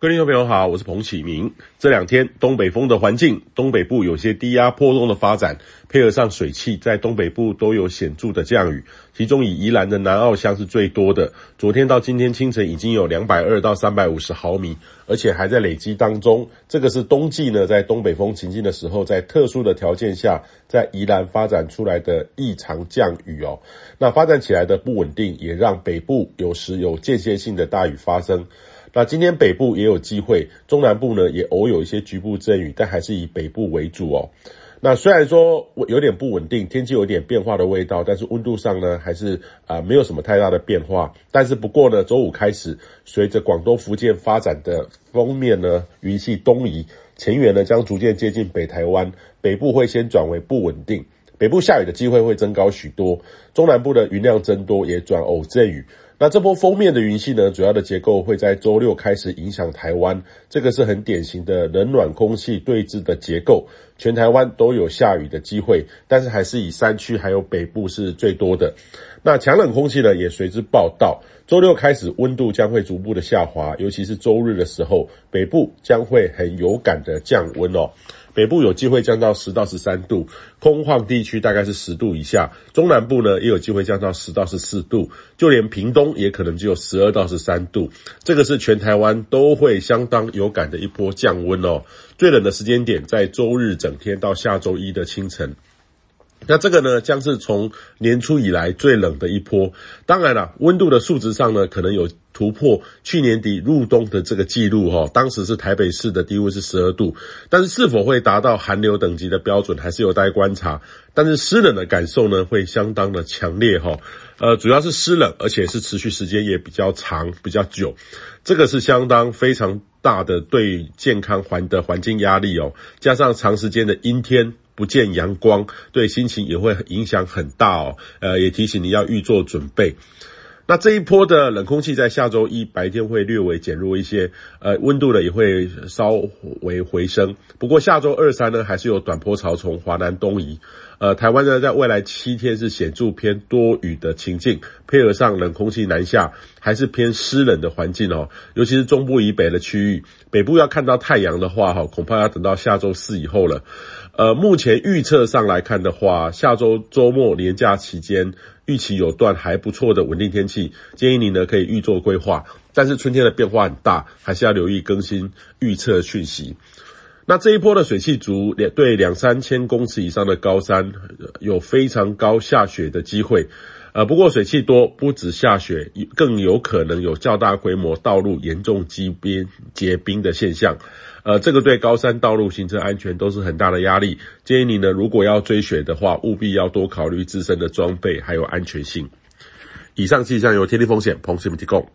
各位听众朋友好，我是彭启明。这两天东北风的环境，东北部有些低压波动的发展，配合上水汽，在东北部都有显著的降雨。其中以宜兰的南澳乡是最多的，昨天到今天清晨已经有两百二到三百五十毫米，而且还在累积当中。这个是冬季呢，在东北风情境的时候，在特殊的条件下，在宜兰发展出来的异常降雨哦。那发展起来的不稳定，也让北部有时有间歇性的大雨发生。那今天北部也有机会，中南部呢也偶有一些局部阵雨，但还是以北部为主哦。那虽然说有点不稳定，天气有点变化的味道，但是温度上呢还是啊、没有什么太大的变化。但是不过呢，周五开始，随着广东、福建发展的锋面呢，云系东移，前缘呢将逐渐接近北台湾，北部会先转为不稳定，北部下雨的机会会增高许多，中南部的云量增多，也转偶阵雨。那这波锋面的云系呢，主要的结构会在周六开始影响台湾，这个是很典型的冷暖空气对峙的结构，全台湾都有下雨的机会，但是还是以山区还有北部是最多的。那强冷空气呢也随之报到，周六开始温度将会逐步的下滑，尤其是周日的时候，北部将会很有感的降温哦。北部有机会降到十到十三度，空旷地区大概是十度以下。中南部呢也有机会降到十到十四度，就连屏东也可能只有十二到十三度。这个是全台湾都会相当有感的一波降温哦。最冷的时间点在周日整天到下周一的清晨。那这个呢将是从年初以来最冷的一波。当然了，温度的数值上呢可能有。突破去年底入冬的这个记录哈，当时是台北市的低温是十二度，但是是否会达到寒流等级的标准，还是有待观察。但是湿冷的感受呢，会相当的强烈哈，呃，主要是湿冷，而且是持续时间也比较长、比较久，这个是相当非常大的对健康环的环境压力哦。加上长时间的阴天不见阳光，对心情也会影响很大哦。呃，也提醒你要预做准备。那这一波的冷空气在下周一白天会略微减弱一些，呃，温度呢也会稍微回升。不过下周二三呢，还是有短波潮从华南东移。呃，台湾呢在未来七天是显著偏多雨的情境，配合上冷空气南下，还是偏湿冷的环境哦。尤其是中部以北的区域，北部要看到太阳的话，哈，恐怕要等到下周四以后了。呃，目前预测上来看的话，下周周末连假期间，预期有段还不错的稳定天气，建议你呢可以预做规划。但是春天的变化很大，还是要留意更新预测讯息。那这一波的水汽足，两对两三千公尺以上的高山有非常高下雪的机会。呃，不过水汽多，不止下雪，更有可能有较大规模道路严重积冰结冰的现象。呃，这个对高山道路行车安全都是很大的压力。建议你呢，如果要追雪的话，务必要多考虑自身的装备还有安全性。以上气象由天地风险彭师傅提供。